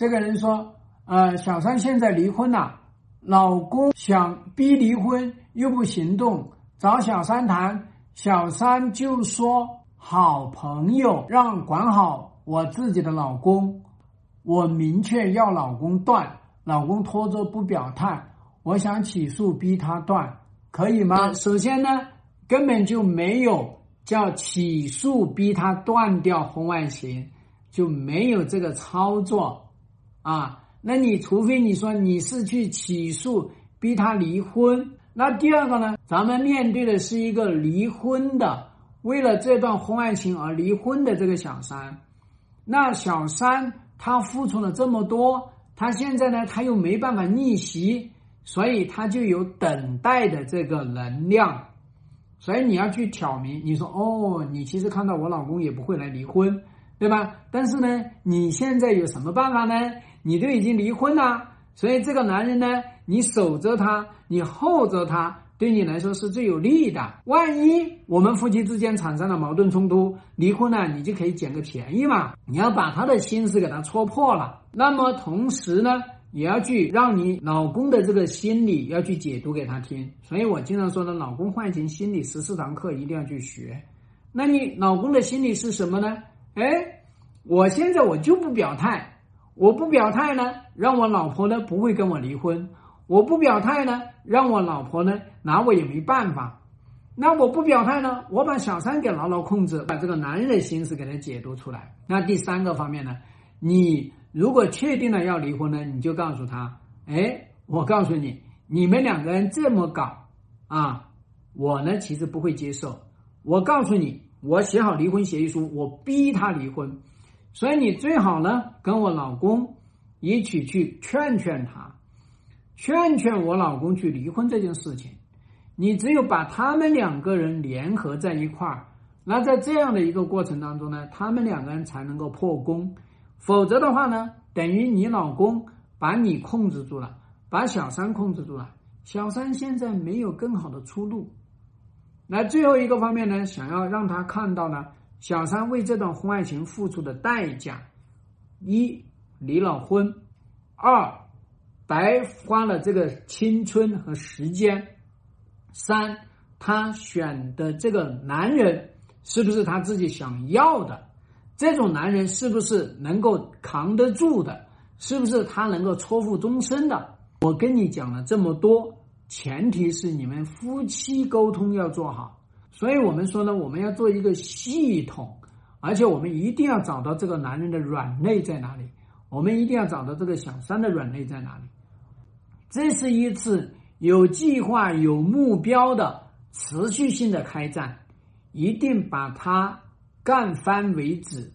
这个人说：“呃，小三现在离婚了，老公想逼离婚又不行动，找小三谈，小三就说好朋友让管好我自己的老公，我明确要老公断，老公拖着不表态，我想起诉逼他断，可以吗？首先呢，根本就没有叫起诉逼他断掉婚外情，就没有这个操作。”啊，那你除非你说你是去起诉逼他离婚，那第二个呢？咱们面对的是一个离婚的，为了这段婚外情而离婚的这个小三，那小三他付出了这么多，他现在呢他又没办法逆袭，所以他就有等待的这个能量，所以你要去挑明，你说哦，你其实看到我老公也不会来离婚，对吧？但是呢，你现在有什么办法呢？你都已经离婚了，所以这个男人呢，你守着他，你候着他，对你来说是最有利的。万一我们夫妻之间产生了矛盾冲突，离婚了，你就可以捡个便宜嘛。你要把他的心思给他戳破了，那么同时呢，也要去让你老公的这个心理要去解读给他听。所以我经常说的，老公换情心理十四堂课一定要去学。那你老公的心理是什么呢？哎，我现在我就不表态。我不表态呢，让我老婆呢不会跟我离婚；我不表态呢，让我老婆呢拿我也没办法。那我不表态呢，我把小三给牢牢控制，把这个男人的心思给他解读出来。那第三个方面呢，你如果确定了要离婚呢，你就告诉他：哎，我告诉你，你们两个人这么搞啊，我呢其实不会接受。我告诉你，我写好离婚协议书，我逼他离婚。所以你最好呢，跟我老公一起去劝劝他，劝劝我老公去离婚这件事情。你只有把他们两个人联合在一块儿，那在这样的一个过程当中呢，他们两个人才能够破功。否则的话呢，等于你老公把你控制住了，把小三控制住了，小三现在没有更好的出路。那最后一个方面呢，想要让他看到呢。小三为这段婚外情付出的代价：一离了婚，二白花了这个青春和时间，三他选的这个男人是不是他自己想要的？这种男人是不是能够扛得住的？是不是他能够托付终身的？我跟你讲了这么多，前提是你们夫妻沟通要做好。所以我们说呢，我们要做一个系统，而且我们一定要找到这个男人的软肋在哪里，我们一定要找到这个小三的软肋在哪里。这是一次有计划、有目标的持续性的开战，一定把它干翻为止。